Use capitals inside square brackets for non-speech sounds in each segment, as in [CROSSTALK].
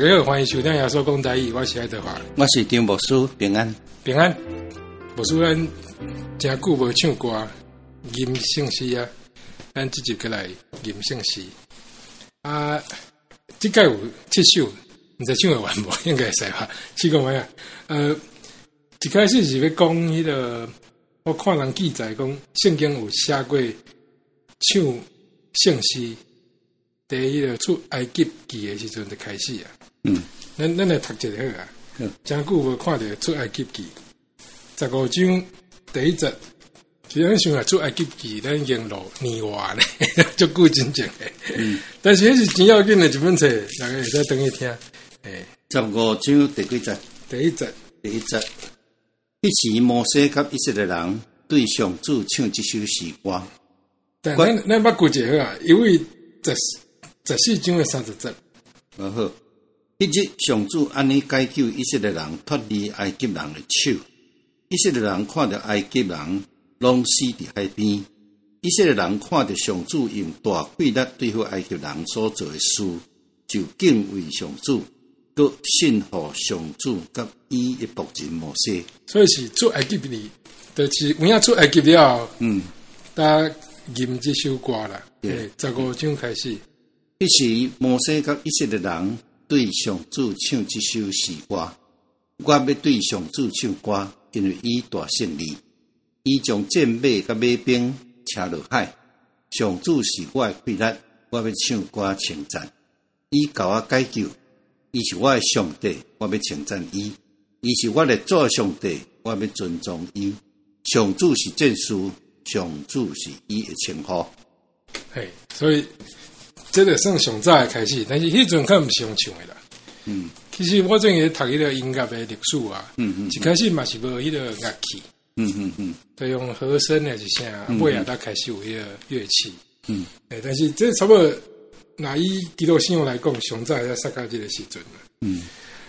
大家好，欢迎收听耶稣讲台语，我是爱德华，我是张牧师，平安平安。牧师咱真久无唱歌，吟圣诗啊，咱直接过来吟圣诗啊。即届有七首，你知唱会完无？应该会使吧？试讲咩啊？呃，一开始是要讲迄个，我看人记载讲，圣经有写过唱圣诗。第一个出埃及记的时阵就开始啊，嗯，咱咱来读一下好啊，嗯，真久无看到出埃及记，十五章第一节，其实想啊出埃及记，咱已经录年话呢，[LAUGHS] 足够真正的，嗯，但是迄是真要紧的一本册，大家会使等去听，诶，十五章第几节？第一节，第一节，迄时摩西甲以色列人对上主唱一首诗歌，但咱咱捌顾者好啊，因为这是。十四章的三十节，好好。一日上主安尼解救以色列人脱离埃及人的手，以色列人看到埃及人拢死伫海边，以色列人看到上主用大气力对付埃及人所做的事，就敬畏上主，搁信服上主，甲伊一仆人模式。所以是做埃及里，就是有影做埃及了。嗯，大家吟这首歌啦，对，十五章开始。迄时，摩西甲以色列人对上主唱这首诗歌。我要对上主唱歌，因为伊大胜利，伊将战马甲马兵车落海。上主是我的气力，我要唱歌称赞。伊甲我解救，伊是我的上帝，我要称赞伊。伊是我的主上帝，我要尊重伊。上主是战士，上主是伊的称号。嘿，所以。这个算上早开始，但是迄阵可毋是用唱的啦。嗯，其实我阵也读迄个音乐的历史啊，嗯嗯，一开始嘛是无迄个乐器，嗯嗯嗯，都用和声还是啥，尾啊才开始有迄个乐器。嗯，诶，但是这差不多，拿以基督信仰来讲，上早在萨卡这个时阵嗯，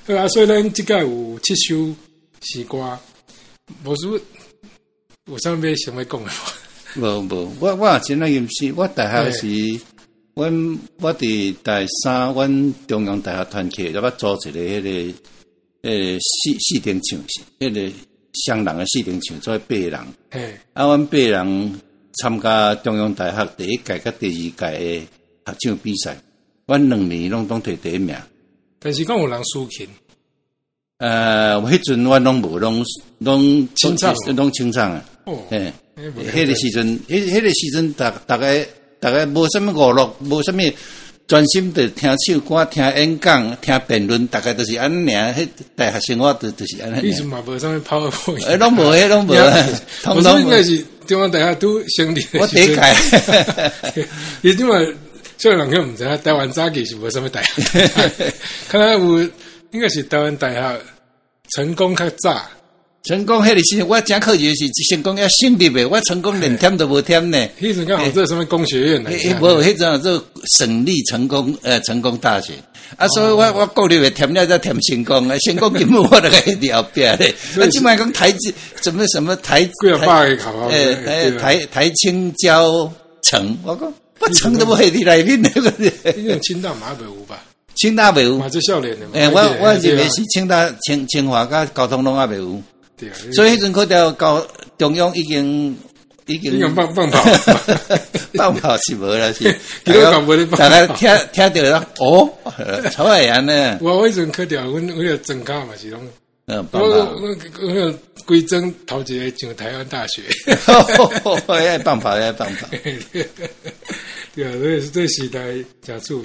好啊，所以咱即个有七首诗歌，无是有啥物想要讲的无无，我我真那个是，我大学是。阮我伫大三，阮中央大学团契，要组一个迄个诶四四点唱，迄个双人诶四点唱，做八人。嘿，啊，阮八人参加中央大学第一届甲第二届诶合唱比赛，阮两年拢拢摕第一名。但是讲有人输琴。呃，迄阵阮拢无拢拢清唱，拢清唱啊。哦，嘿，迄个时阵，迄迄个时阵，大大概。大概无什么娱乐，无什么专心的听唱歌、听演讲、听辩论，大概都是安尼。迄大学生活都都是安尼。以前嘛无什么跑个步。诶，拢无诶，[LAUGHS] 拢无。我说应该是中央大学都兄弟。我第一届。[LAUGHS] 也因为虽然人家毋知，台湾早期是无什么大学。[LAUGHS] 看来有应该是台湾大学成功较早。成功迄个时，我讲课就是成功要胜利呗。我成功连添都无添呢。迄阵刚好做什么工学院呢？无，迄阵做省立成功呃成功大学。啊，所以我我国立的添了再添成功啊，成功根本我都在后边嘞。[LAUGHS] 我起码讲台怎么什么台台呃台台台清交城，我讲我成都无喺你内面那个。因为清大马北无吧？清大北无。马志少年的。诶，我我认为是清大清清华甲交通拢阿北无。所以迄阵，可调高中央已经已经放放跑，放跑 [LAUGHS] 是无啦，是。[LAUGHS] 大家听听到啦，哦，超爱人呢。我迄阵可调，阮阮个增加嘛是拢，嗯，我我我规整头一个上台湾大学，爱 [LAUGHS] 放跑爱放跑。对啊，所以这时代真趣味。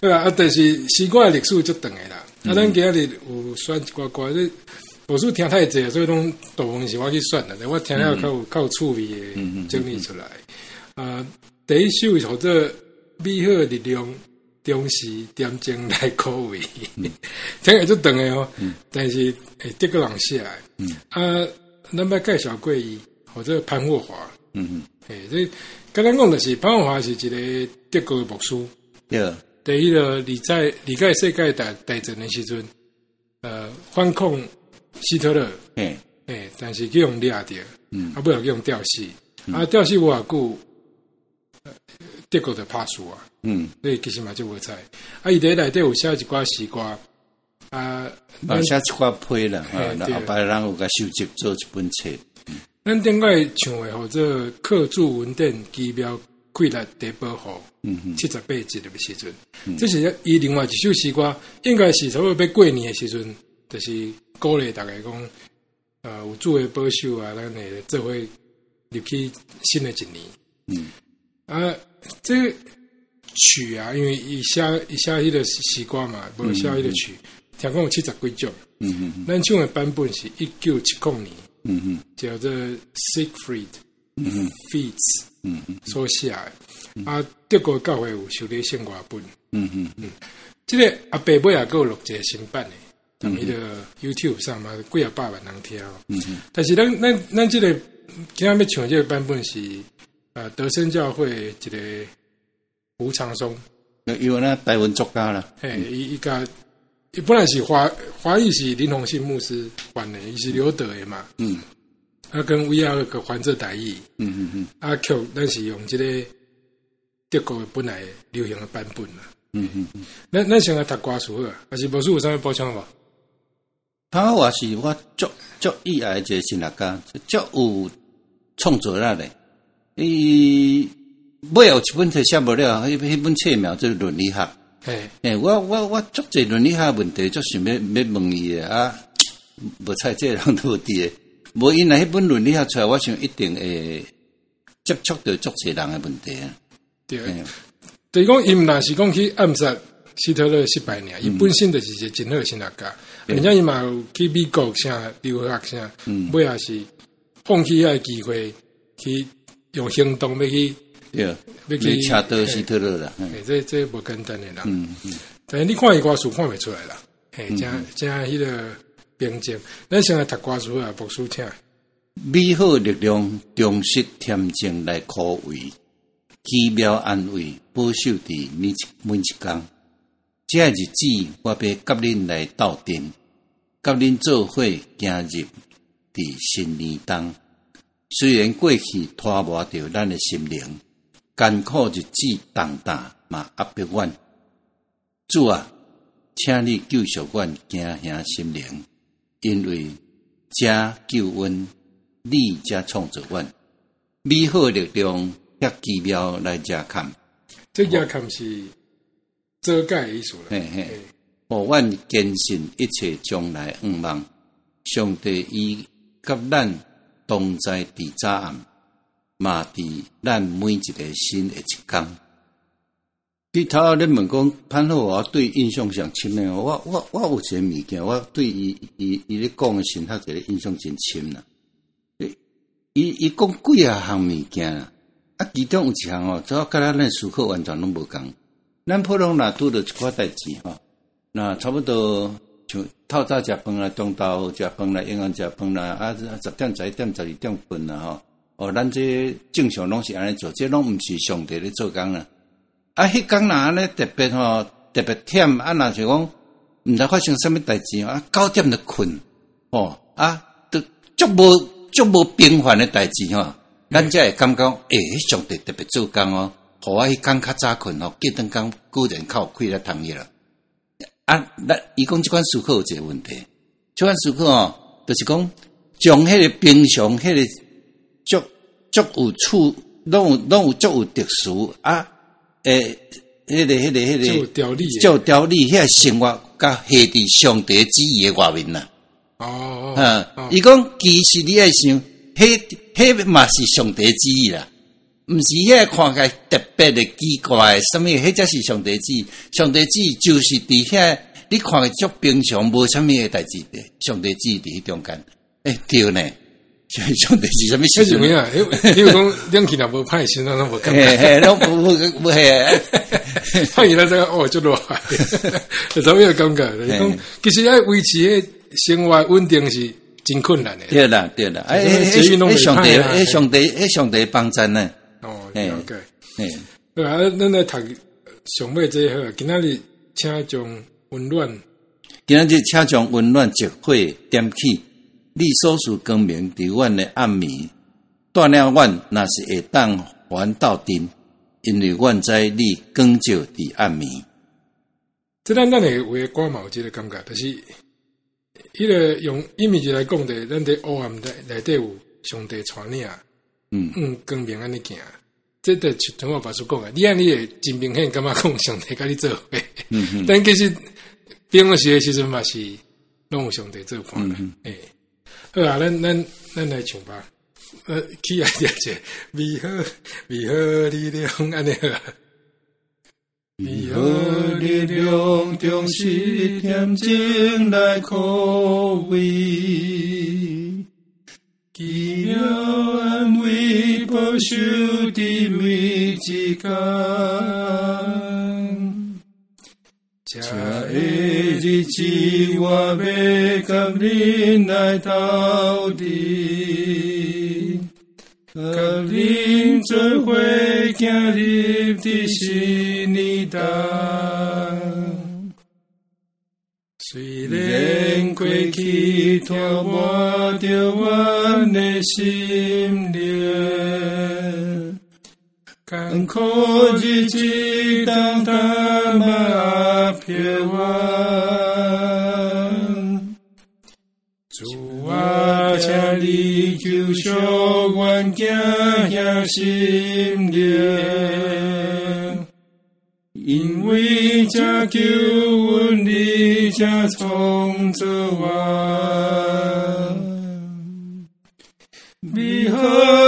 对啊，啊，但是诗歌的历史就长个啦。啊，咱今日有选一寡歌，这。我是听太济，所以拢大部分是我去选的。我听了较有较有趣味的整理出来。啊，第一首叫做《美好力量》，中时点睛来可为，[LAUGHS] 听起来就长的哦。但是诶，德国人写来。啊，咱要介绍过伊，或者潘霍华。嗯嗯。诶，这刚刚讲的是潘霍华是一个德国的牧师。对。第一个你在离开世界大大战的时阵，呃，反抗。希特勒，诶诶，但是去用掠着，嗯，啊，不要去用吊死，啊，吊死我啊顾，德国的帕输啊，嗯，所以其实嘛就无菜。啊，伊在内底有写一寡西瓜啊，写一寡批了，啊，后别人有甲收集做一本册。咱顶摆唱的或者客驻文典机庙规律第保护，嗯嗯，七十八集的时阵，嗯、这是伊另外一首西瓜，应该是差不多要过年的时阵，就是鼓励大家讲，呃，有主的保守啊，咱诶做伙入去新的一年，嗯，啊，这个曲啊，因为伊写伊写迄个西瓜嘛，无写迄个曲，听讲有七十几种，嗯嗯嗯，咱唱的版本是一九七零年。嗯嗯，叫做 Siegfried，嗯，Feats，嗯嗯，所写的，啊，德国教会有修理圣歌本，嗯嗯。嗯，这个阿伯尾也有录一个新版的，在迄个 YouTube 上嘛，几啊百万人听，嗯嗯，但是咱咱咱这个今天要唱这个版本是，啊，德生教会一个胡长松，因为那台湾作家啦，嘿，伊伊个。伊本来是华华裔是林宏信牧师翻的，伊是刘德的嘛。嗯，啊，跟 V R 个翻这台语。嗯嗯嗯。啊，曲咱是用这个德国的本来流行的版本啦。嗯嗯嗯。咱咱先来读歌词好啊，还是无书有啥物补充无？他话是我足足意爱一个新乐家，足有创作力的。伊尾有一本册写无了，迄迄本册名就是伦理学。诶诶，我我我足济伦理学问题，足想要要问伊诶啊！无猜这人都无伫诶，无因来迄本伦理学出来，我想一定会接触到足济人诶问题啊。对，等于讲伊毋若是讲去暗杀希特勒失败尔，伊本身就是一个真好诶心理家，而且伊嘛有去美国啥留学啥，尾也是放弃个机会去用行动要去。对，要去查德希特勒啦。诶，这这啦。嗯嗯。但是你看伊歌词看袂出来啦。哎，真真迄个平静。咱先来读歌词啊，读书听。美好力量，忠实恬静来抚慰，奇妙安慰，保守伫每一每一工。这日子，我要甲恁来斗阵，甲恁做伙行入伫新年冬。虽然过去拖磨着咱的心灵。艰苦日子重担嘛压迫阮，主啊，请你救赎阮惊吓心灵，因为家救恩你才创造阮，美好力量遐奇妙来遮看，这遮看是遮盖的意思啦。嘿嘿，互阮坚信一切将来愿望，上帝伊甲咱同在伫早暗。嘛，伫咱每一个新的一天。你头你问讲潘浩华对印象上深诶，我我我有一个物件，我对伊伊伊咧讲诶，神学一个印象真深啦。伊伊讲几啊项物件啦，啊，其中有一项哦，主要甲咱咧思考完全拢无共。咱普通若拄着一寡代志吼，那差不多像透早食饭啦，中昼食饭啦，晚暗食饭啦，啊，十点十一点十二点困啦吼。哦，咱这正常拢是安尼做，这拢毋是上帝咧做工啦。啊，迄工若安尼特别吼，特别忝啊，若是讲毋知发生啥物代志啊，九点就困，哦，啊，都足无足无平凡诶代志吼，咱才会感觉，诶、欸，上帝特别做工哦，互我迄工较早困哦，隔顿工固然较有气力通伊啦。啊，咱伊讲即款思考有一个问题，即款思考哦，就是讲将迄个平常迄个。足足有处，拢有拢有足有特殊啊！诶，迄个迄个迄个，足有条理，足有条理，遐生活甲下伫上帝旨意诶外面啦。哦，啊，伊讲其实你爱想，迄迄嘛是上帝旨意啦，毋是遐看起来特别的奇怪，啥物？迄则是上帝子，上帝子就是伫遐，你看诶足平常，无什么诶代志的，上帝旨意伫迄中间，诶，对呢。[LAUGHS] 上帝是啥物事？什么呀？[LAUGHS] 因为讲两起若无歹心，那无感觉。嘿，拢无无无嘿。欢迎来这个哦，就落海，[LAUGHS] 有啥物嘢感觉？讲其实要维持诶生活稳定是真困难诶。对啦，对啦。哎，上帝，哎上帝，哎上帝帮咱呢。哦，了解。哎，对啊，咱来读上尾这好，今仔日请将温暖，今仔日请将温暖聚会点起。你所属光明伫阮的暗暝，锻炼阮若是会当还斗阵，因为阮知你光照伫暗暝。这咱咱的话歌嘛有这个感觉，就是迄个用音乐来讲的，咱在黑暗内内底有上帝传领，嗯嗯，光明安尼行。这个从我法师讲啊，你按你的真明显感觉讲上帝跟你做伙，嗯嗯，[LAUGHS] 但其实平时其实嘛是拢有上帝做伴的，诶、嗯欸，好啊，咱咱咱来唱吧，呃，起来点者，为何为何力量安尼好？为何力量中是恬静来可畏？奇妙安慰，保守的每一天。这个日子，我要甲恁来斗阵，甲恁做伙行入的新年代。虽然过去拖磨着我的心灵，艰苦日子当它慢飘完，主啊，请你救赎我惊吓心灵，因为这救恩的。家从这晚，为何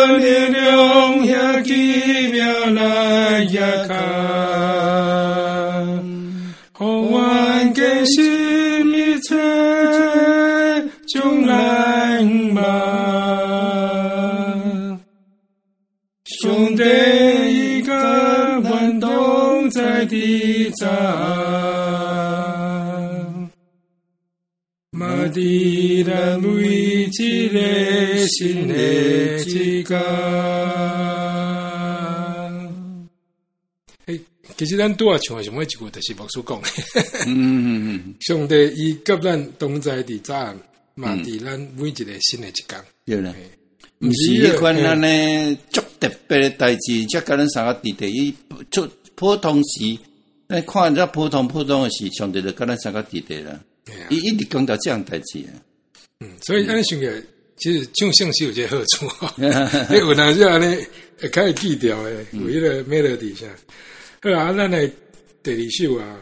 地上。的人为一个新的时间。哎，其实咱拄啊唱的什么一句，就是牧师讲的。嗯嗯嗯，上帝伊甲咱同在的早暗，嘛伫咱每一个新的一天。对啦，毋是迄款安尼足特别的代志，才甲咱三个弟弟伊做普通时，咱看这普通普通的事，上帝就跟咱三个弟弟啦。伊一直讲到这样代志啊，嗯，所以安尼想起来，其实唱圣诗有这个好处，你 [LAUGHS] 有哪些安尼会可以记掉诶？有一个 melody 下，好啊，咱来第二首啊，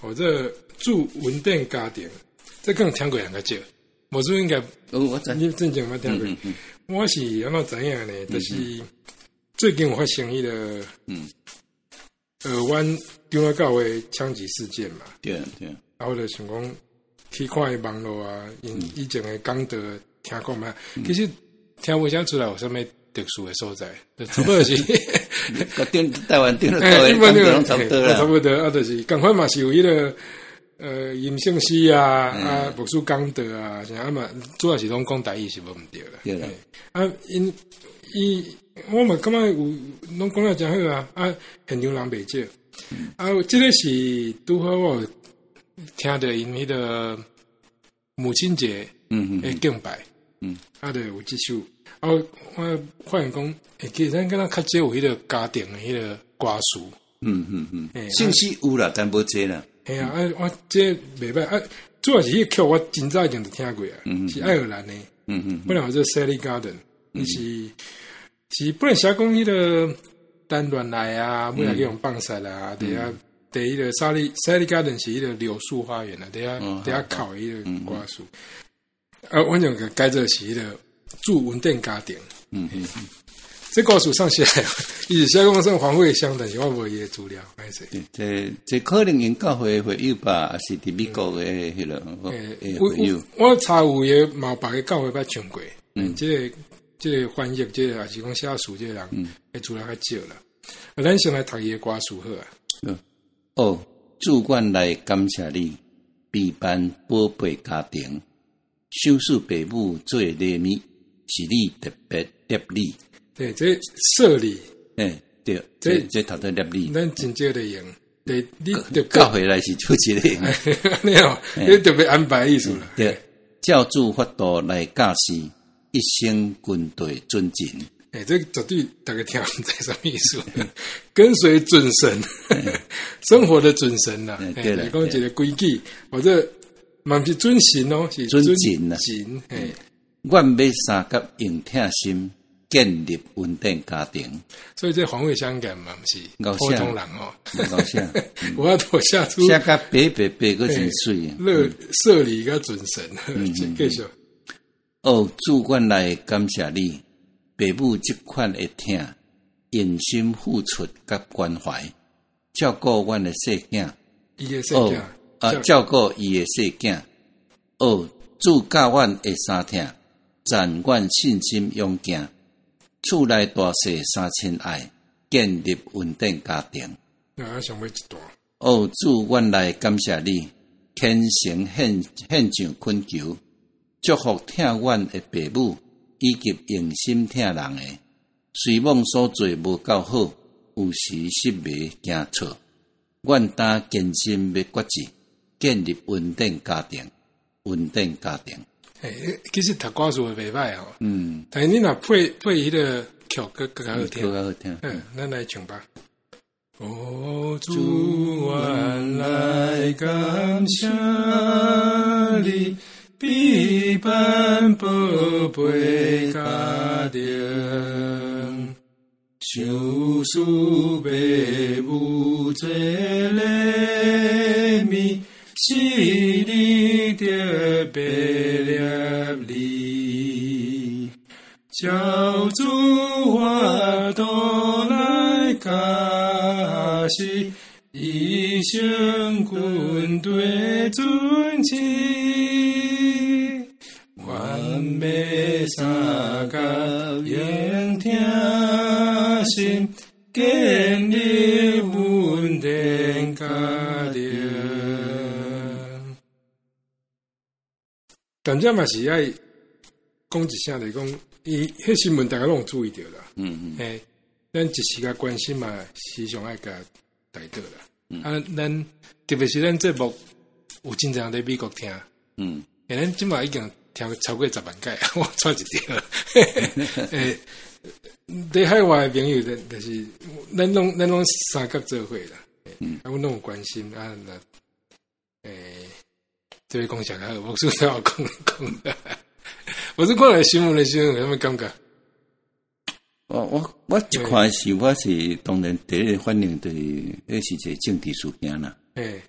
或者祝稳定家庭，这更听过两个字，我说应该，哦，我真正正经没听过，我是安怎知影呢？就是最近有发生一个，嗯，呃，湾中央教会枪击事件嘛，对对，然后就想讲。去看伊网络啊，因以前的讲道听过嘛？其实听不想出来有啥物特殊的所在，差不多 [LAUGHS] 是，个电台湾电了台湾 [LAUGHS] 差不多啦，差不多啊，就是赶快嘛是有迄个呃吟圣诗啊啊，牧师讲道啊，像啊嘛主要是拢讲台语是无毋对啦。对啊，因伊我嘛感觉有拢讲了诚好啊，啊现场人袂少，啊，即个是拄好我。听着因迄个母亲节，嗯嗯，诶敬拜，嗯，啊，对有这首，啊，我发现讲，诶，其实咱敢若较少有迄个家庭的迄个歌词，嗯嗯嗯，信息有啦，但无侪啦，系啊，啊，我这袂歹，啊，主要是迄个曲我真早已经都听过啊，是爱尔兰的，嗯嗯，本来我做 Sally Garden，伊是是本来写讲迄个单恋爱啊，本来去用放晒啦，对啊。第一个沙利沙利加人是一个柳树花园啊，等下等下烤一个瓜树，啊，我讲个该这是一个住稳定家庭，嗯嗯嗯，这瓜树上写，伊是写讲说黄慧香的，是我无伊的资料，还是？这这可能因教会会有吧，还是伫美国的迄个？我我查有也冇别个教会捌唱过，嗯，这个这个翻译，这个也是讲写书，这个人会资料较少了。啊，咱先来读伊的歌词好啊。嗯。哦，主管来感谢你，陪伴宝贝家庭，收拾父母做礼物，是你特别贴你。对，这设立，哎，对，这这头头立立。咱真正的用，对，你教回来是出钱的，你好，你特别安排意思了。对，教主法度来教示一生军队尊敬，哎，这绝对大家听不知什么意思？[LAUGHS] 跟随准神，[LAUGHS] 生活的准神呐。哎，你讲一个规矩，或者蛮是准神哦，是准神呐。哎，我买三甲用疼心，建立稳定家庭。所以这防卫香港嘛，不是普通人哦。[LAUGHS] 我要脱下出。下个白白白个真水，乐设立一个准神，[LAUGHS] 继续。哦，主管来感谢你。爸母这款会疼，用心付出甲关怀，照顾阮的细囝。哦，啊，照顾伊的细囝。哦，主教阮会三疼，赞阮信心勇健，厝内大细三亲爱，建立稳定家庭。啊，想要一段。哦，主阮来感谢你，虔诚献献上恳求，祝福疼阮的爸母。以及用心疼人诶，随梦所做无够好，有时失迷惊错，阮担坚心要决志，建立稳定家庭，稳定家庭。诶，其实读歌词袂歹哦。嗯，但是你若配配迄个曲更更加好听，更加好听。嗯，咱来唱吧。哦，主，阮来感谢你。比般宝贝家庭，想思父母做礼物，是你的别教主我都来学习，一生军队尊敬。每三个应听心，建立稳定家庭。但这嘛是爱讲一声来讲，伊迄新闻大家拢注意到了。嗯嗯。诶，咱一时个关心嘛，时常爱甲带到啦。嗯。啊，咱特别是咱节目有经常在美国听。嗯。诶，咱即嘛已经。听超过十万届，[LAUGHS] 我错一条。[LAUGHS] 诶，对海外的朋友，的，就是，咱拢咱拢三角做伙啦，嗯，啊，我拢有关心啊，那，诶，这位讲下来，我是要讲讲，[LAUGHS] [LAUGHS] 我是看来新闻的时候，有啥物感觉？我我我一开始我是当然第一个反应就是，那是一个政治事件啦。诶，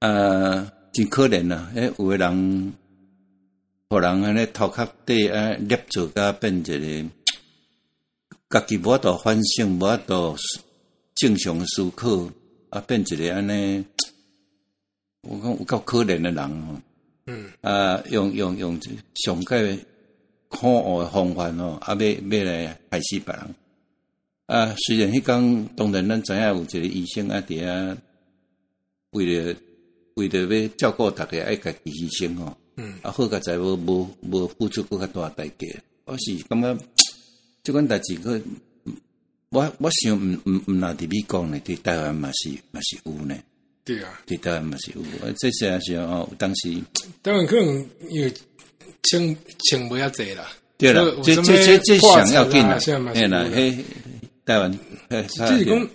呃，真可怜啦，诶，有个人。互人安尼头壳底啊，捏做甲变一个，家己无法度反省，无法度正常思考，啊，变一个安尼，我讲有够可怜的人吼。嗯。啊，用用用上个可恶的方法哦，啊，要要来害死别人。啊，虽然迄讲，当然咱知影有一个医生啊，伫啊，为了为了要照顾逐个，爱家己牺牲吼。嗯，啊，好个在无无无付出更较大代价，我是感觉即款代志个，我我想毋毋毋若伫美国呢，伫台湾嘛是嘛是有呢。对啊，对台湾嘛是有，这些时候哦，当时台湾可能因为钱钱无遐济啦。对啦，这这这这想要紧啦，哎啦，嘿，台湾，即是讲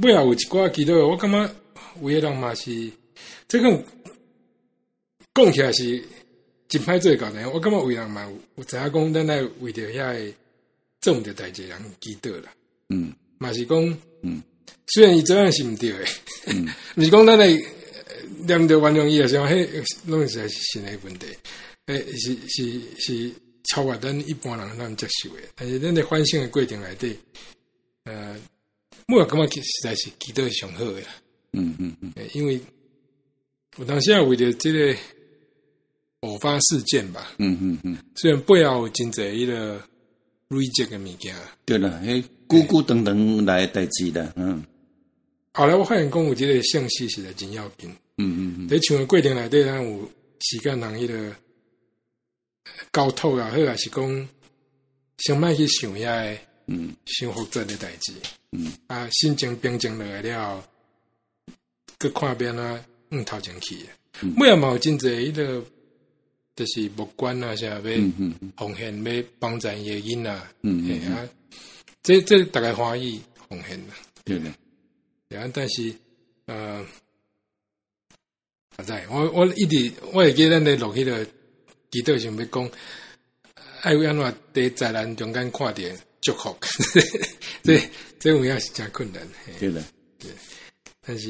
不要有一寡记录，我感觉有些人嘛是，这个讲起来是。真歹做搞的，我感觉为人嘛，有知影讲，咱来为着遐个做毋着代志人祈祷啦。嗯，嘛是讲，嗯，虽然伊做样是毋对诶，嗯，毋是讲咱诶念着原谅伊啊，像迄拢是是新诶问题，诶，是是是超越咱一般人咱接受诶。但是咱的反省诶过程内底，呃，我感觉实在是祈祷上好诶。嗯嗯嗯，因为有当时啊，为着即个。偶发事件吧，嗯嗯嗯，虽然背后有真侪伊个累积诶物件，对啦，迄久久长长来代志的，嗯。后来我发现讲有即个信息实在真要紧，嗯嗯嗯。在像个过程内底，咱有时间人迄个交托啊，或者是讲先莫去想遐诶，嗯，伤复杂的代志，嗯。啊，心情平静落来了，搁看边啊，嗯，头前去，尾也嘛有真侪迄个。就是木管啊，啥要奉献，要帮助伊个囡仔，嗯。嘿啊，这这大概欢喜奉献啦，对的，对啊，但是呃，在我我一直我会记得咱咧录迄个祈祷上要讲，爱为安怎在灾难中间看点祝福，[LAUGHS] 这这有影是真困难，对的，对，但是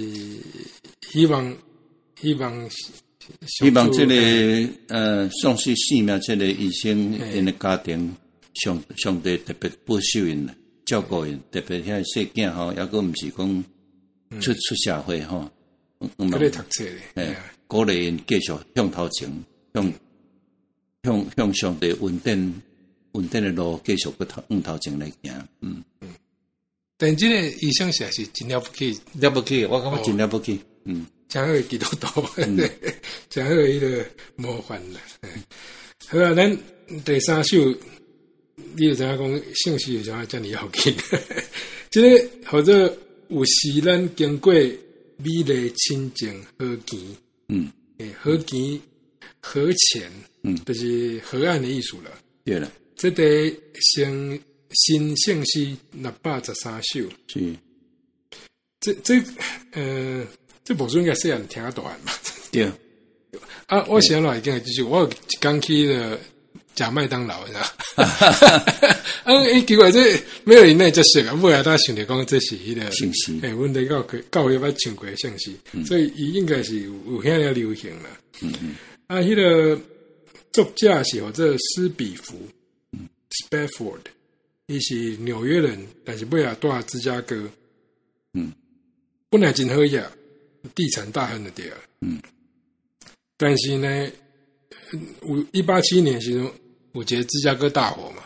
希望希望。希望这个呃，丧失性命这个医生因的家庭上上帝特别保守因，照顾因，特别遐细囝吼，抑搁毋是讲出出社会吼，嗯，喺咧读册诶，鼓励因继续向头前，向向向上帝稳定稳定的路继续去头往头前来行，嗯嗯。但这个医生是是真了不起，了不起，我感觉真了不起，嗯。真好基督徒，[LAUGHS] 真好伊个模范啦。好啊，咱第三首，你就知影讲，信息有啥遮尔要紧？[LAUGHS] 即个或者有时咱经过美丽亲情河墘，嗯，诶，河墘河浅，嗯，就是河岸的艺术了。对了，这个新新信息六百十三首，是，这这，呃。这部书应该细汉听得大嘛？对啊，我想来讲就是我刚去了假麦当劳，你知道？啊，诶，奇怪，这没有人来解释啊。后来他想着讲这是伊个信息，诶，阮哋教教育要唱过信息，所以伊应该是有有遐了流行啦。嗯嗯。啊，迄个作家是或者斯比福，Spafford，伊是纽约人，但是尾仔住芝加哥。嗯，本来真好呀。地产大亨的地儿，嗯，但是呢，五一八七年时候，有一个芝加哥大火嘛，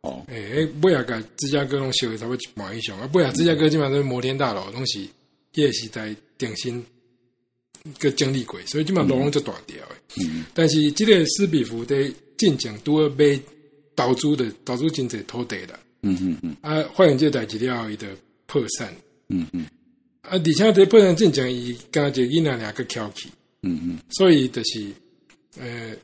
哦，诶、欸，尾仔个芝加哥拢烧了差不多一半以上，啊，尾仔芝加哥基本上都摩天大楼，拢是迄个时代定新个经历过，所以基本上楼拢就大条诶。嗯，但是这个斯比福的进前拄要买投资的投资真济土地啦，嗯嗯嗯，啊，发现这代志了后，伊就破产，嗯嗯。啊！而且这本身正经伊加一个囡仔两个翘起，嗯嗯，所以就是呃，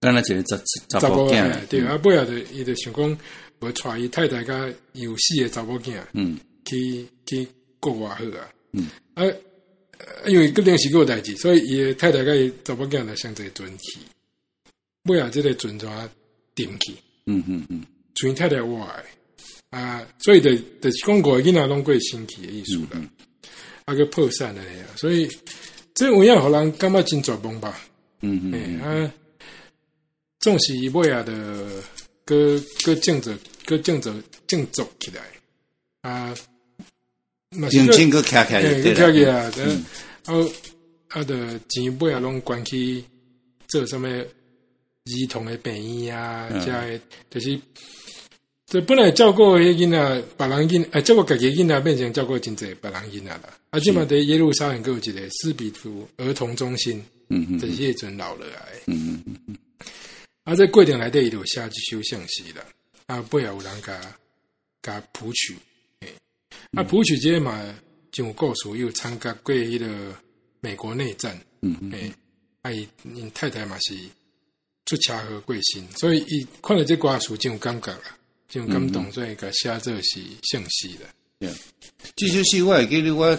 刚才就是查查查某囝，对啊，尾仔就伊就想讲，无带伊太太甲有四个查某囝，嗯，去去国外好啊，嗯。啊，因为个临时个代志，所以伊太太甲伊查某囝就相对准起，尾仔这个船船顶起，嗯嗯嗯，像太太话啊，所以就就是讲五个囡仔拢过新奇的意思啦。啊个破产了呀，所以这有影互人感觉真绝望吧？嗯嗯，嗯、欸，啊，总是尾仔的，搁搁振作，搁振作振作起来啊！重新搁开开，搁开起啊！啊啊的钱尾仔拢关去做什么儿童的病院啊，加的就是。这本来照顾迄囡仔，别人囡，哎，照顾家己囡仔变成照顾真济别人囡仔啦。啊，即嘛在耶路撒冷阁有一个斯比图儿童中心，嗯嗯，这是迄阵老了来，嗯嗯嗯。啊，这过程内底伊就写一首信息啦。啊，背后有人甲甲谱曲，诶，啊，谱曲这嘛就有故事，又参加过迄个美国内战，嗯嗯，诶，啊，伊因太太嘛是出车祸过身，所以伊看了这歌词真有感觉啦。就感动，所以个写这是信息的。对，这首诗我会记得我，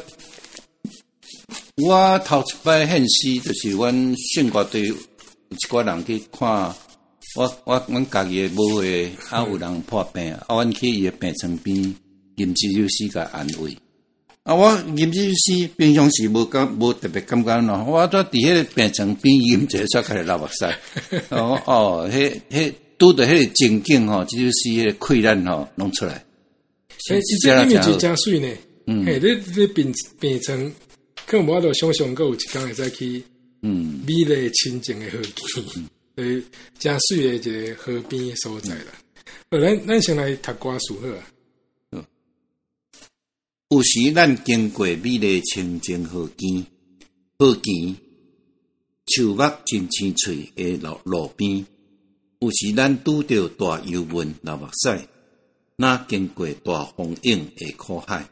我头一摆献诗，就是阮圣歌队有一个人去看我，我阮家己的母会，啊有人破病，啊阮去伊的病床边吟这首诗个安慰。啊，我吟这首诗平常时无感无特别感觉咯，我都伫迄个病床边吟者，才开始流目屎。哦哦，迄迄。拄着迄个情景吼，这就是迄个溃烂吼，弄出来。所以，这音乐就真水呢。嗯，诶、欸，你你病病床，可能无法度想象，过有一天会再去，嗯，美丽清净的河边，诶，真水的一个河边所在啦。呃、嗯，咱咱先来读歌词好啊。嗯，有时咱经过美丽清净河边，河边树木真青翠的路路边。有时咱拄着大忧闷流目屎，那经过大风涌的苦海，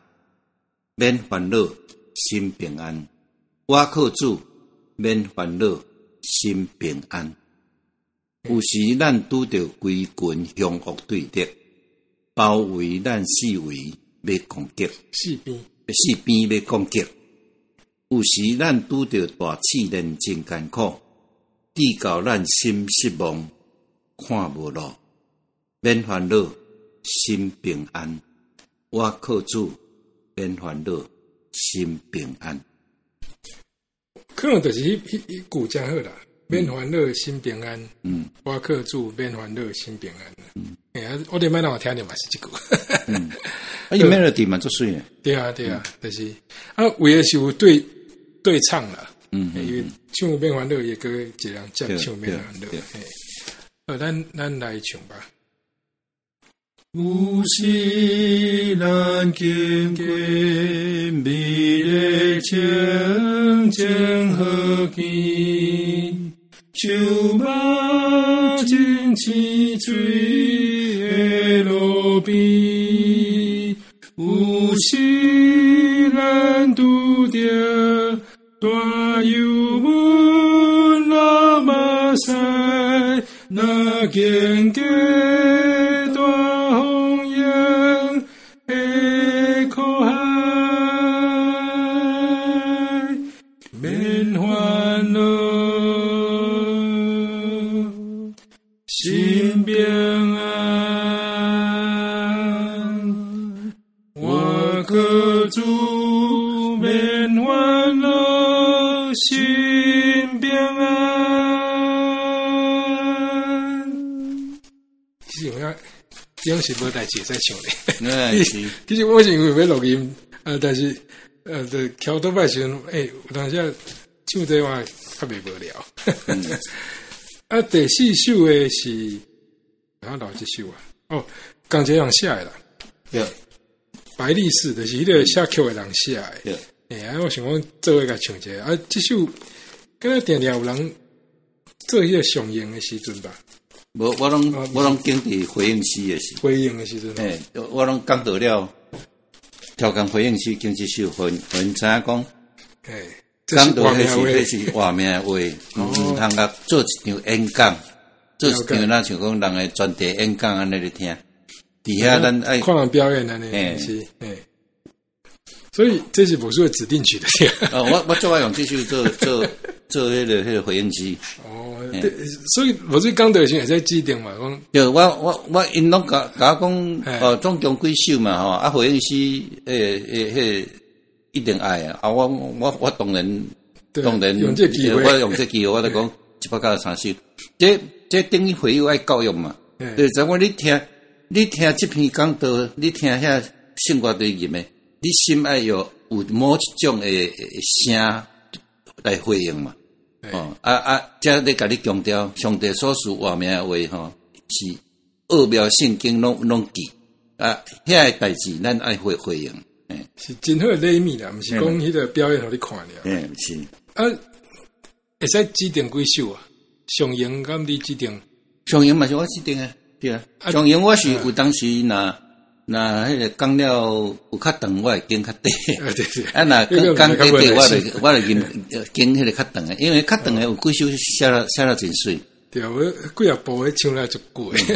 免烦恼，心平安。我靠主，免烦恼，心平安。有时咱拄着规群凶恶对敌，包围咱四围要攻击，四边四边要攻击。有时咱拄着大试炼真艰苦，直到咱心失望，看无路，免烦恼，心平安。我靠主，免烦恼，心平安。可能就是迄迄迄句真好啦，免烦恼，心平安。嗯，我克住，免烦恼，心平安。嗯，哎呀，我得买那我听的嘛是这个。嗯，[LAUGHS] 啊，有 melody 嘛，做？对啊，对啊，就是啊，为的是有对对唱了。嗯，因为唱免烦恼，也可以这样讲唱免烦恼。哎，呃，咱咱来唱吧。有时咱经过美丽清净河边，就把真清水的路边，无心当时无代志在唱咧，[LAUGHS] 其实我是因为要录音，呃，但是呃，的桥头摆时阵，诶，有当时唱这话特别无聊。嗯、[LAUGHS] 啊，第四首诶是啊老几首啊？哦，刚才人写诶啦，对，白力士的是迄个写曲诶人写诶。对，诶，啊，我想讲做一个唱者，啊，这首敢若定定有人做迄个上映诶时阵吧。无我拢我拢经历回应诗的时，回应的时阵，诶，我拢讲到了，调工回应诗经济秀分分三讲，诶，讲到迄是迄是画面话，[LAUGHS] 毋，通甲做一场演讲，做一场那像讲人诶专题演讲安尼咧听，底下咱爱看人表演安尼，诶，是，诶，所以这是魔术的指定曲的，啊，[LAUGHS] 我我最爱用这首做做做迄个迄个回应诗。对，所以我是刚得先也在指定嘛，讲，就我我我因拢甲甲我讲，哦，总共几首嘛，吼，啊，回音师诶诶迄一定爱啊，啊，我我我当然当然用这机会，我用这机会，我来讲一百九十三首，这这等于回音爱教育嘛，对，怎么你听你听这篇讲道，你听遐圣歌对入面，你心爱有有某一种诶声来回应嘛。哦，啊啊，这咧甲你强调，上帝所说话名的话，吼，是奥妙圣经拢拢记啊，遐个代志咱爱会回应，诶，是真好礼物啦，毋是讲迄个表演互你看了，诶，是啊，会使指定几首啊？上映敢你指定？上映嘛是我指定诶，对啊，上映我是有当时若。那迄个讲了有较长，我会经较短。[LAUGHS] 啊，[LAUGHS] 那讲讲短短，我就我就经经迄个较长诶，因为较长诶有几首写了写了真水。对啊，我几啊部诶唱了足久 [LAUGHS] 诶。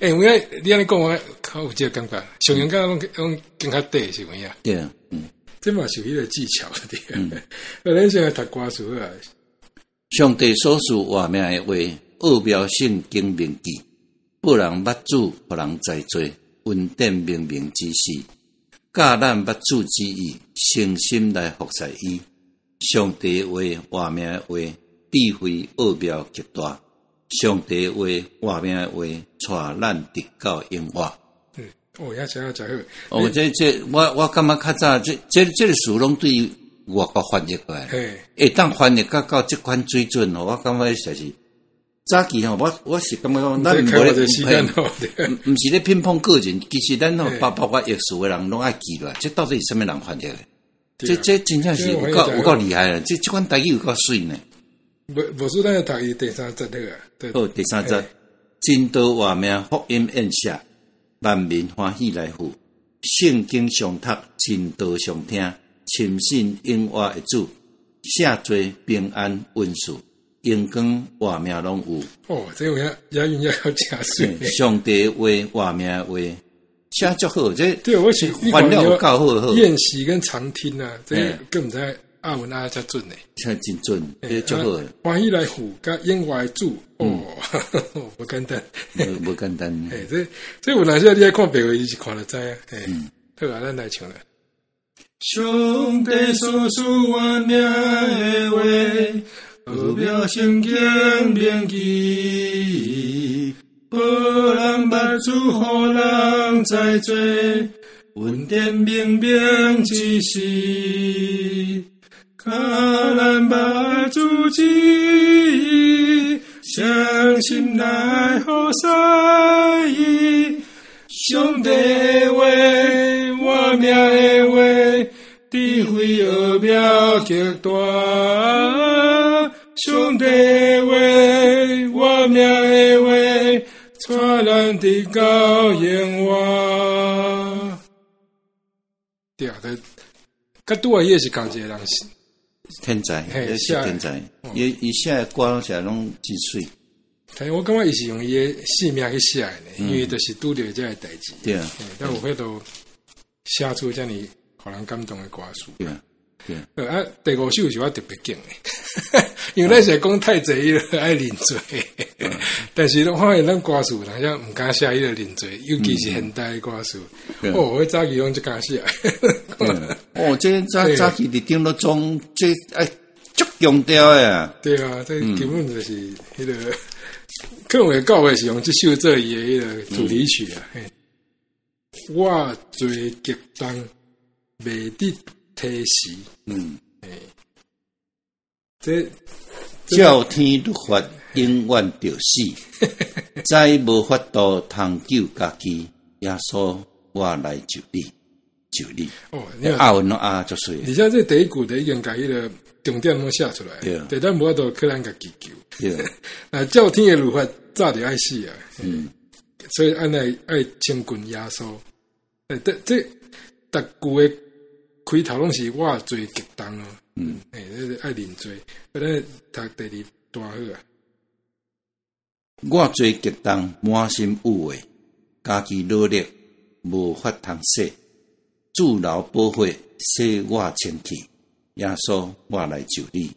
诶，我你安尼讲我较有即个感觉，上映讲拢拢经较短是有影？对啊，嗯，这嘛是迄个技巧的。嗯，咱现在读歌词啊，上帝所说话名诶话，奥妙性经明记，不人捌主，不人在罪。恩典明明之时，教咱捌主之意，诚心来服侍伊。上帝话话命话，智慧奥妙极大。上帝话话命话，带咱得到永远。嗯，哦，要讲要讲。哦，这这，我我感觉较早，这这这个词拢对于外国翻译过来。嘿，诶，当翻译到到这款水准，我感觉实是。早期吼，我我是感觉讲，咱唔系，唔是咧乒乓个人，其实咱吼包包括艺术诶人拢爱记落来，这到底是什么人翻译嘅？这这真正是有够有够厉害了！这这款台语有够水呢。无无说咱要读伊第三节那个。好，第三节，真道话名福音印下，万民欢喜来赴，圣经上读，真道上听，深信永活的主，下罪平安温顺。阳光画面拢有。哦，这我要押韵要要加水。上帝话画面话，写足好。这对我请翻了够好好。宴席跟常听啊，这更唔知阿文阿才准呢。才真准，也足好。欢喜来虎，甲英怀主哦，[LAUGHS] 不简单，不简单。哎，这这有哪些你爱看别个，你是看得知啊。嗯，好啊，咱来唱了。上帝所赐我命的话，奥妙圣经铭记，无人捌主，何人在做？恩典明明之时，甲咱捌主旨意，相信来好使伊。上帝话，我命的话，智慧奥妙极大。上帝话，我命的话，带咱的高远哇。对啊，他，他拄啊，伊也是讲一个人天才，也是天才，伊伊写的歌写拢真水。但我感觉伊是用伊个性命去写的，因为都是拄着这个代志。对啊，但有法度写出这么让人感动的歌词。对啊，对啊。啊，第五首是我特别敬的，因为那是讲太贼，伊个爱认罪。但是我发现咱歌词好像唔敢写伊个认罪，尤其是现代的歌词。哦，我早期拢就敢写。[LAUGHS] 哦，这早早期的顶多中这哎足强调呀。对啊，这根本就是迄个。可能会到尾是用这首做伊个迄个主题曲啊！嘿，我最激动，未得提示。嗯，哎，这照天律法，永远着死，[LAUGHS] 再无法度通救家己。耶稣，我来救你，救你。哦，阿文侬阿就是。你像这第一句的已经改了。重点拢写出来，对啊，但无法度可能家己救，对啊，[LAUGHS] 照天的律法早就爱死啊，嗯，所以按来爱千滚耶稣，诶，这这逐句的开头拢是我最激动哦，嗯，诶，这是爱认罪，不然读第二段好啊，我最激动，满心污秽，家己努力无法通说，主劳保血洗我清气。耶稣，我来救你，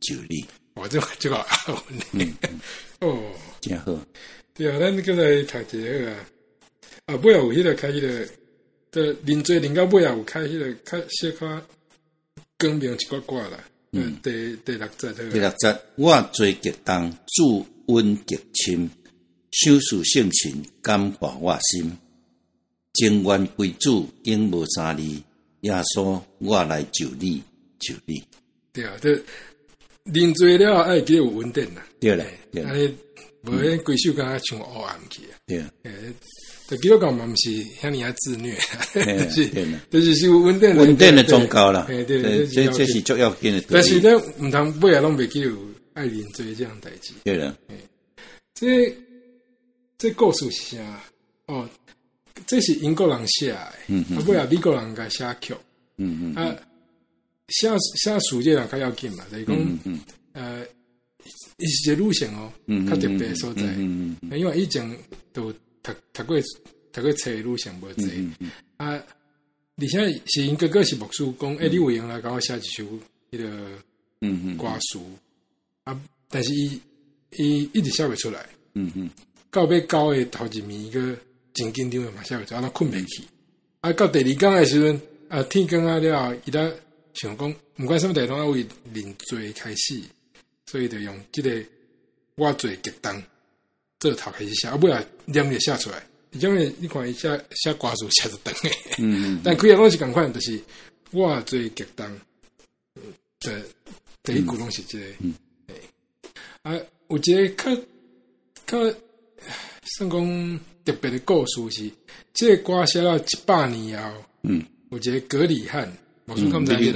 救你。我这这个阿文，嗯，[LAUGHS] 哦，真好。对啊，咱刚才读一个啊，啊，尾有迄个开迄个的认罪，领到尾有开迄个较小可更名一寡寡啦。嗯，第第六节，第六节，我最激动，主恩极深，修事性情感化我心，情愿归主，永无三离。耶稣，我来救你。救你对啊，这认罪了，爱给有稳定呐。对嘞，对，哎，无迄规首敢若像黑暗去啊。对啊，诶，这基督教嘛，毋是遐尔啊自虐，[LAUGHS] 是，就是是有稳定的，稳定的宗教啦。对对，这这是重要的。但是呢，毋通尾啊拢袂记有爱认罪这样代志。对啦，这这故事是啥？哦，这是英国人写的，嗯嗯，啊尾啊美国人甲写曲，嗯嗯啊。写写书这人较要紧嘛，就是讲，嗯嗯、呃，伊是一个路线哦，较特别所在，因为以前都读读过读过册路线无侪，嗯嗯、啊，而且是因哥哥是牧师讲，诶、欸，你有闲来甲我写一首迄个歌词，嗯、啊，但是伊伊一直写袂出来，嗯嗯，到尾交诶头一暝个真紧张诶嘛，写袂出，啊，困袂去，啊，到第二工诶时阵，啊，天光啊了后，伊呾。想讲，毋管什么地方，要为认罪开始，所以就用即个我最激动这头开始写，啊，尾啊念也写出来。因为你看伊写写歌词写得长诶，嗯，嗯，但开头拢是共款，就是我最激动的第一句拢是即、这个，嗯，嗯。啊，有一个较较算讲特别的故事是，即、这个歌写了一百年后，嗯，有一个格里汉。我说他们在伊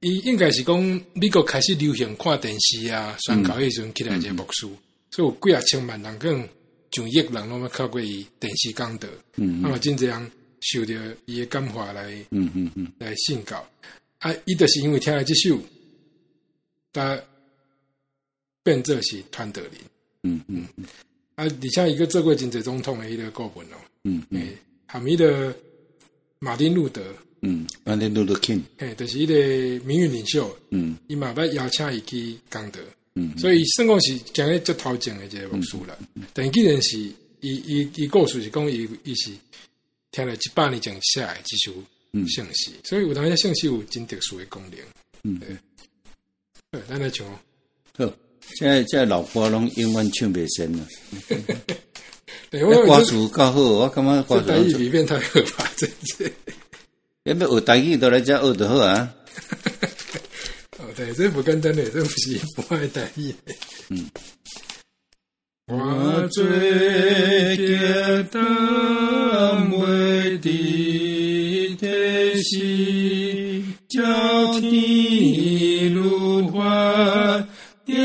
伊应该是讲美国开始流行看电视啊，宣告迄阵起来一个牧师，嗯、所以有几啊千万人，更上亿人拢要靠过伊电视讲道，嗯，啊，真这样受着伊诶感化来，嗯嗯嗯，来信教。啊，伊著是因为听了即首，他变做是团德林。嗯嗯嗯啊，而且一个做过真济总统诶迄个顾问哦。嗯嗯，含伊的马丁路德。嗯，马丁路德 King。诶，就是一个民运领袖。嗯，伊嘛要邀请伊去讲德。嗯，所以算讲是讲个足头前的一个牧师啦。但既然是伊伊伊故事是讲伊伊是听了一百年前写的这首圣诗，所以有当下圣诗有真特殊的功能。嗯，对，咱来唱。好，现在现在老歌拢永远唱袂成了。[LAUGHS] 对，我歌词较好，我感觉歌词。台语里面太可怕，真是。要不学台语都来这学就好啊。[LAUGHS] 哦，对，这不简单的，这不是 [LAUGHS] 不爱台语。嗯。我最简单为的的是，叫天路宽，点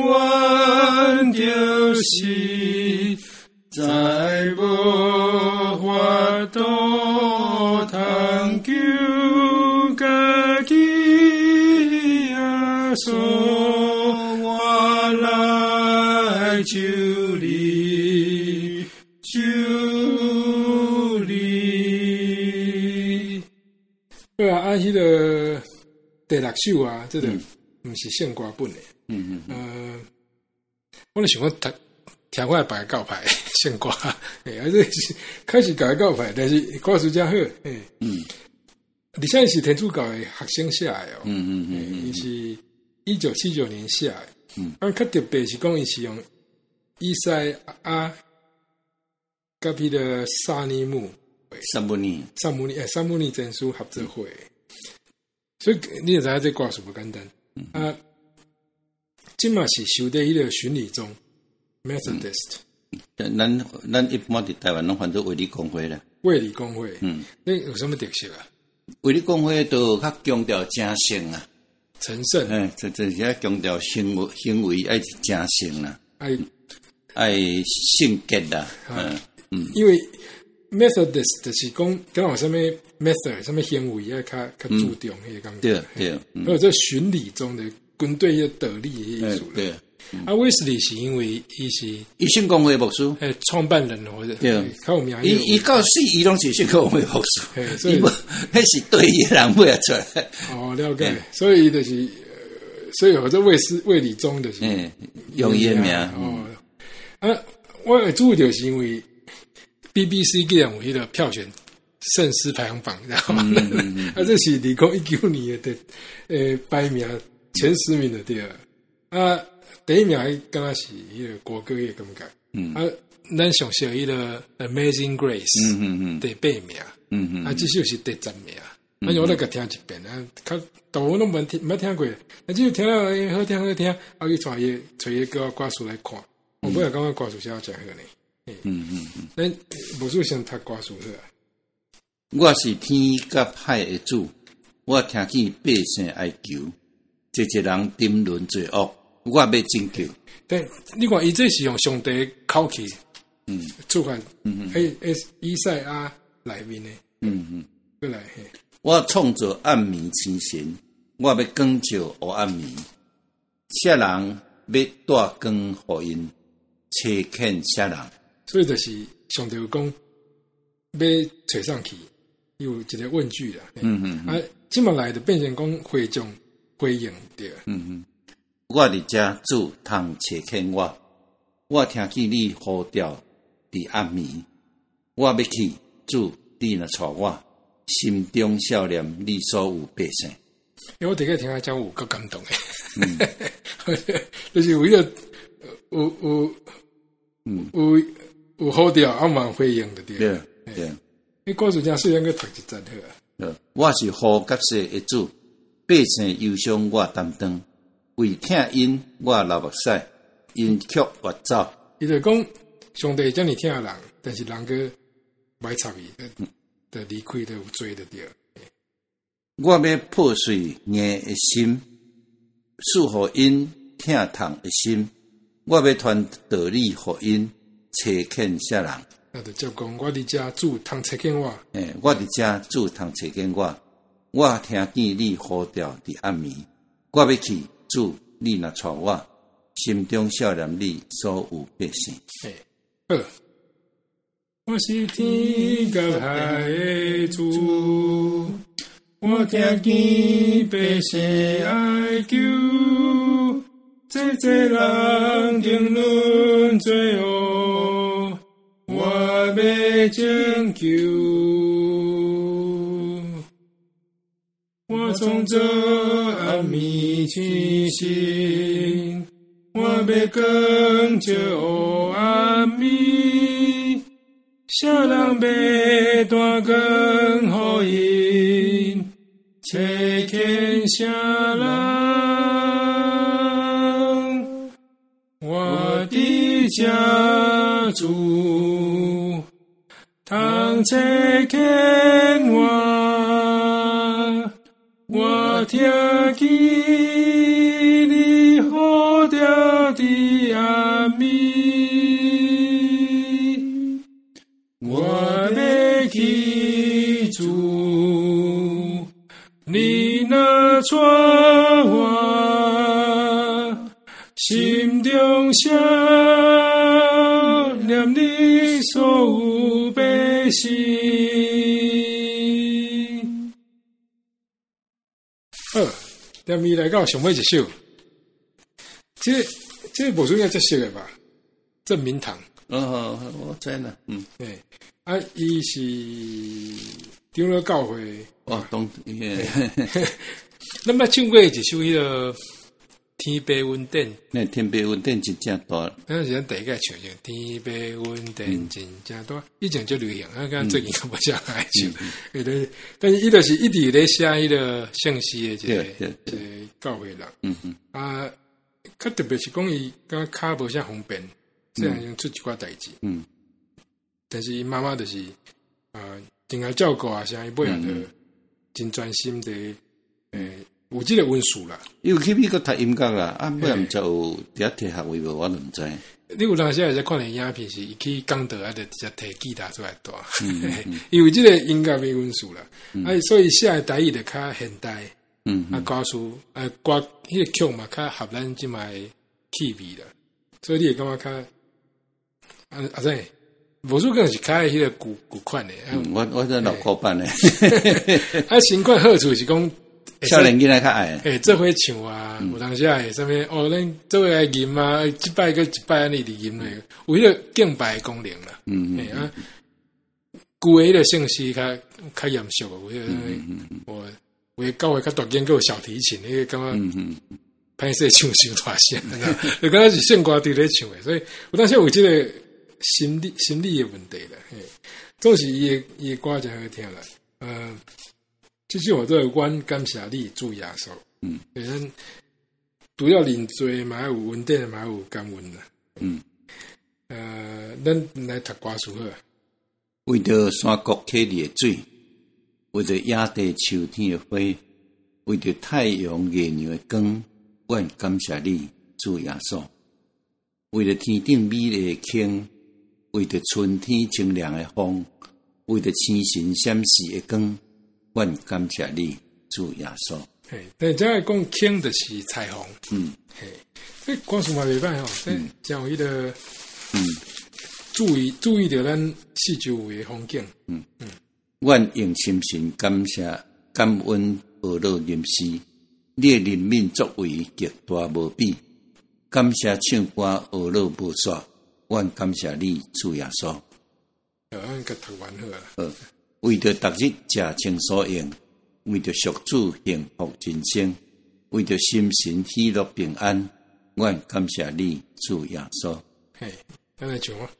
弯就是，在第六首啊，这个不是献歌本的。嗯嗯嗯。我咧想讲，听听我白告牌 [LAUGHS] 献歌，哎，还是开始改告牌，但是歌词真好，哎，嗯。而且是天主教的学生写的哦，嗯嗯嗯，伊是一九七九年写的，嗯，啊，较特别是讲伊是用伊赛亚甲彼的萨尼姆，萨姆尼，萨姆尼，诶，萨姆尼证书合作会，所以你也知道这歌词不简单，啊，即嘛是修的迄个巡礼宗 Methodist，咱咱一般伫台湾拢反正卫理公会咧，卫理公会，嗯，那有什么特色啊？卫理公会都较强调正圣啊，成圣，嗯，这这些强调行为行为爱是正圣啊，爱。爱性格的，嗯。嗯，因为 Methodist 就是讲刚好什么 method 什么行为要较较注重迄个感觉，对对，还有这巡礼中的军队要得力的意思，对。啊，卫斯理是因为伊是伊圣公会牧师，诶，创办人或者对，较有名。伊伊到死伊拢是圣公会牧师，所以 [LAUGHS] 那是对伊人不要出来。哦，了解。所以就是，所以或者卫斯卫理中的用伊名。哦，啊，我注意就是因为 BBC 既然有迄个票选圣诗排行榜，然后，[LAUGHS] 啊，这是二零一九年的诶排名前十名的第二。啊。第一名还刚刚是一个国歌嘅感觉，嗯。啊，咱上小一个 Amazing Grace，嗯嗯嗯，第八名，嗯嗯，啊，这首是第十名，啊，我那个听一遍。啊，他都我拢没听没听过，啊，只有听了好听好听，啊，去传伊找伊个歌词来看，我不要感觉歌词写得真好呢，嗯嗯嗯，咱无数先读歌词去啊？我是天甲海的主，我听见百姓哀求，一一人沉沦罪恶。我要拯救，对，你看，伊这是用上帝口气，嗯，触发，嗯嗯，诶以赛亚来面的，嗯嗯，过来，我创造暗暝星神，我要光照黑暗暝，下人要带光福音，找见谁人，所以就是上帝讲要找上去，有一个问句啦，嗯嗯，啊，这么来的变成讲会众回应对，嗯嗯。我伫遮主通找见我，我听见你呼叫伫暗暝，我要去主，你若带我，心中想念你所有百姓。因为我第一个听他讲，我够感动诶，嗯、[LAUGHS] 就是为了有有嗯。有有呼召阿满回应的对，对对。你告诉讲，虽然个读一阵好啊，我是好角色一主，百姓忧伤我担当。为听因我流目屎，因却越走。伊就讲上帝叫你听人，但是人个买插伊，的离开的有罪的掉。我要破碎硬的心，束缚因听痛的心。我要传道理互因，找见谁人。那就叫讲我伫遮住通找见我。诶，我伫遮住通找见我。我听见你呼叫伫暗暝，我要去。主，你若娶我，心中笑念你所有百姓。二，我是天甲海的主，我听见百姓哀求，济济人沉沦罪恶，拯救。我从这暗迷清醒，我要更救暗迷，小人要断根后因，切天下人，我的家族，当切天我百姓。二，连咪来到上尾一首，这这无算应该接识的吧？郑明堂，哦，我知啦，嗯，对，啊，伊是长老教会，哦，懂，那么 [LAUGHS] 唱过一首迄个天白云顶，那天白云顶真正大，那是咱第一个唱就天白云顶真正大，以前就流行，啊，刚最近可不像爱唱，但是伊著是一直咧写伊个信息的，这个这个教会人，嗯嗯，啊，较特别是讲伊刚较无啥方便，这样用出一寡代志，嗯，但是伊妈妈就是啊，真爱照顾啊，啥伊尾仔著真专心的，诶。有即个温书啦，伊有去美国读音乐啦，啊，不然就有伫遐摕学位无，我毋知。你有当时也在看连影片，是伊去讲德啊，就直接摕吉他出来弹。[LAUGHS] 因为即个音乐没温书啦，啊，所以写台语的较现代，嗯，啊，歌词啊，歌迄个曲嘛，较合咱即卖气味啦，所以你会感觉较，啊啊对，无数个是较迄个古古款的。嗯，我我在老古板的，[LAUGHS] 啊，新款好处是讲。少年囡仔较爱，诶，这回唱啊，有当时啊，上面哦，恁做位来吟啊，一摆个一摆安尼伫吟咧，有迄个敬拜功能啦。嗯嗯啊，古诶迄个圣诗较较严肃，有迄个我我教会较大间有小提琴，迄个感觉歹势唱伤大声，[LAUGHS] 就感觉是圣歌伫咧唱诶，所以有当时有即个心理心理诶问题啦。嘿，总是伊诶伊诶歌真好听啦，嗯。其实我这个关感谢你主耶稣，嗯，反正主要领罪嘛有稳定嘛有感恩啦，嗯，呃，咱来读歌词好，为着山谷溪里的水，为着野地秋天的花，为着太阳月亮的光，愿感谢你主耶稣，为了天顶美丽的景，为着春天清凉的风，为着清晨闪烁的光。万感谢你，主耶稣。嘿，但这个讲青的是彩虹。嗯，嘿，这光速嘛没办法，但讲伊个，嗯，注意注意着咱四周围的风景。嗯嗯，愿用心心感谢感恩俄罗临时，你的人民作为极大无比，感谢唱歌俄罗无煞，愿感谢你，主耶稣。呃，俺个读完好了。呃。为着逐日食清所用，为着赎主幸福人生，为着心神喜乐平安，愿感谢你主耶稣。嘿，咱来唱啊！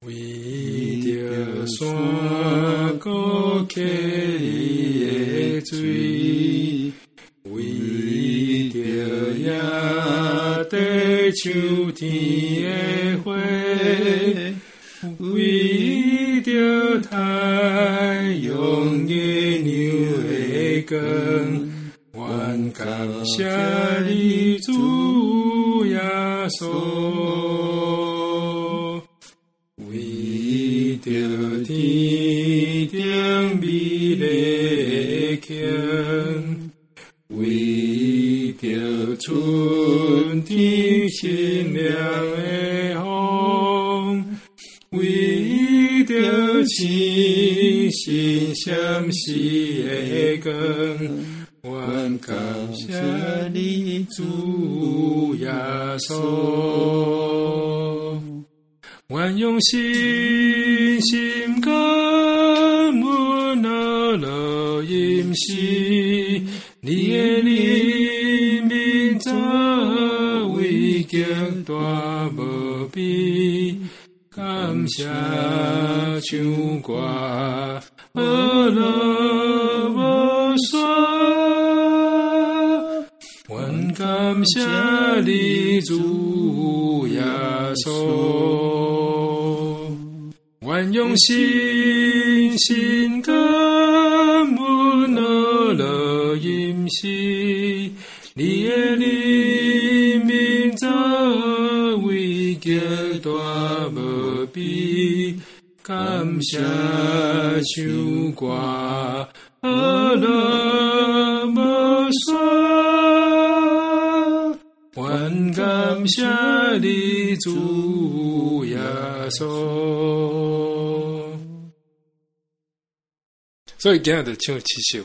为着山谷溪的水，为着野地秋天的花，为着根，万竿下的竹亚索，为着天顶美丽的空，为着春天新娘的风，为着星星。光。愿感谢你，主耶稣，愿用信心感恩那乐音息，你的怜悯在位极大无比，感谢唱歌，阿拉无说。感谢你主耶稣，愿用信心感恩那乐音息，你的怜悯在位极大无比，感谢唱歌，阿拉无愿感谢你主耶稣，所以今日就唱七首，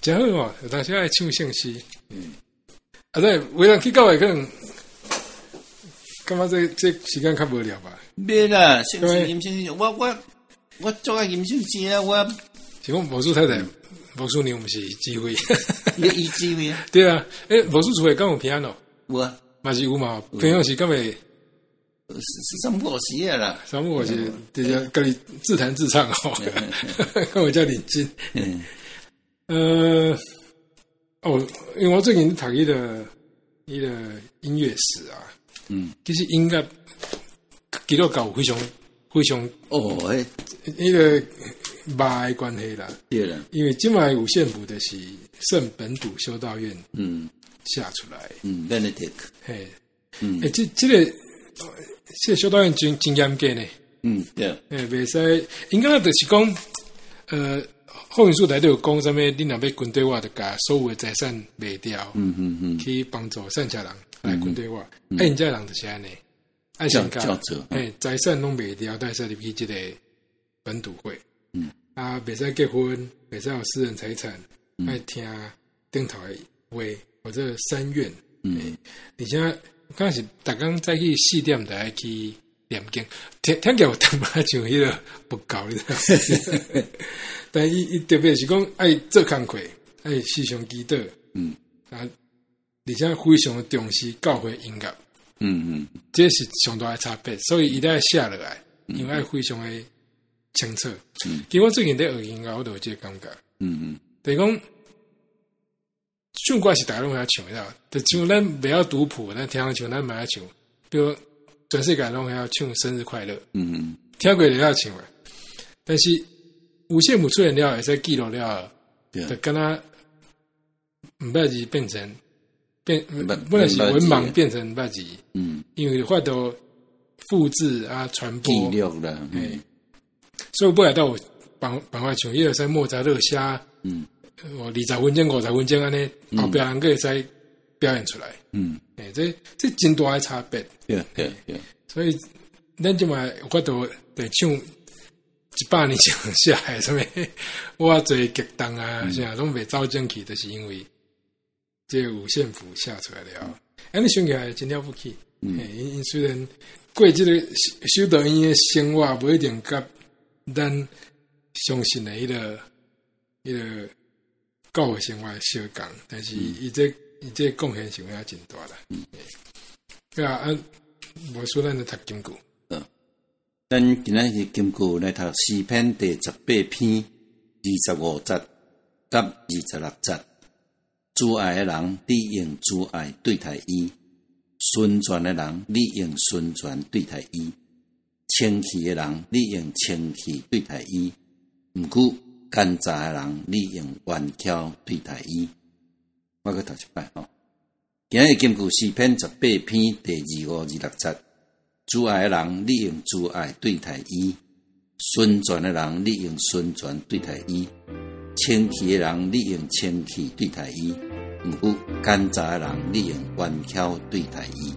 真好哦。有当时爱唱圣诗，嗯，啊，对，为了去教会可能，干嘛这这时间较无聊吧？免啦，圣诗吟圣诗，我我我做个吟圣诗啊，我是讲魔术太太，魔术你唔是机会，[LAUGHS] 你一机会啊？对啊，诶，魔术除了讲有平安哦。我嘛是有嘛，平常时干咪是是三不五时啊啦，三不五时直接跟你自弹自唱哦，[LAUGHS] [LAUGHS] 跟我叫领金。呃，哦，因为我最近读一个一个音乐史啊，嗯，其实音乐记录搞非常非常哦，诶，迄个卖关系啦，对啦，因为今麦五线谱的是圣本笃修道院，嗯。下出来，嗯，Benedict，嘿，嗯，诶，这这个，这个修道院真真严格呢，嗯，对，诶，袂使，应该就是讲，呃，后面书台都有讲什么，你若要军队话，就把所有的财产卖掉，嗯嗯嗯，去帮助善家人来军队话，哎，人家人就是安尼，爱心教者，诶，财产拢卖掉，带上入去即个本土会，嗯，啊，袂使结婚，袂使有私人财产，爱听顶头诶话。或者三愿，嗯，你现在刚开始大刚再去四点的爱去念经，听听见我他妈就迄个不高的，[LAUGHS] 但伊伊特别是讲爱做工课，爱时常祈祷，嗯。啊，而且非常重视教会音乐，嗯嗯，这是上大的差别，所以一定要写落来，因为非常的清楚。嗯，其实我最近在学音乐，我都有这个感觉，嗯嗯，等于讲。唱歌是大家拢会唱的，就像咱不要读谱，咱听唱咱蛮爱唱。比如全世界拢会要唱生日快乐，嗯嗯，听过也要唱。但是五线谱出现了，也是记录了，就跟他唔捌字变成变，不能是文盲变成唔捌字，嗯，因为话都复制啊传播。记录了，嗯，所以不来到我帮帮我唱，一二三莫扎特虾，嗯。我二十分钟、五十分钟安尼，后边人可以再表演出来。嗯，诶，这这真大的差别。对对对，所以咱就嘛，我都得唱一百年前下来，什么 [LAUGHS] 我做激动啊，啥拢未走进去，就是因为这五线谱下出来了。安尼想起来真了不起。嗯，因虽然过这个修道院的生活不一定甲咱相信的迄个迄个。教会生活小讲，但是伊这伊这贡献是也真大啦。嗯，对啊，啊，无说咱来读金句。嗯，咱今仔日金句来读四篇第十八篇二十五节甲二十六节。主爱的人，你用主爱对待伊；顺转的人，你用顺传对待伊；清气的人，你用清气对待伊。毋过。奸诈的人，你用弯巧对待伊。我搁读一摆吼。今日金句四篇十八篇第二五二六节，主爱的人，你用主爱对待伊；顺转的人，你用顺传对待伊；清气的人，你用清气对待伊；毋过奸诈的人，你用弯巧对待伊。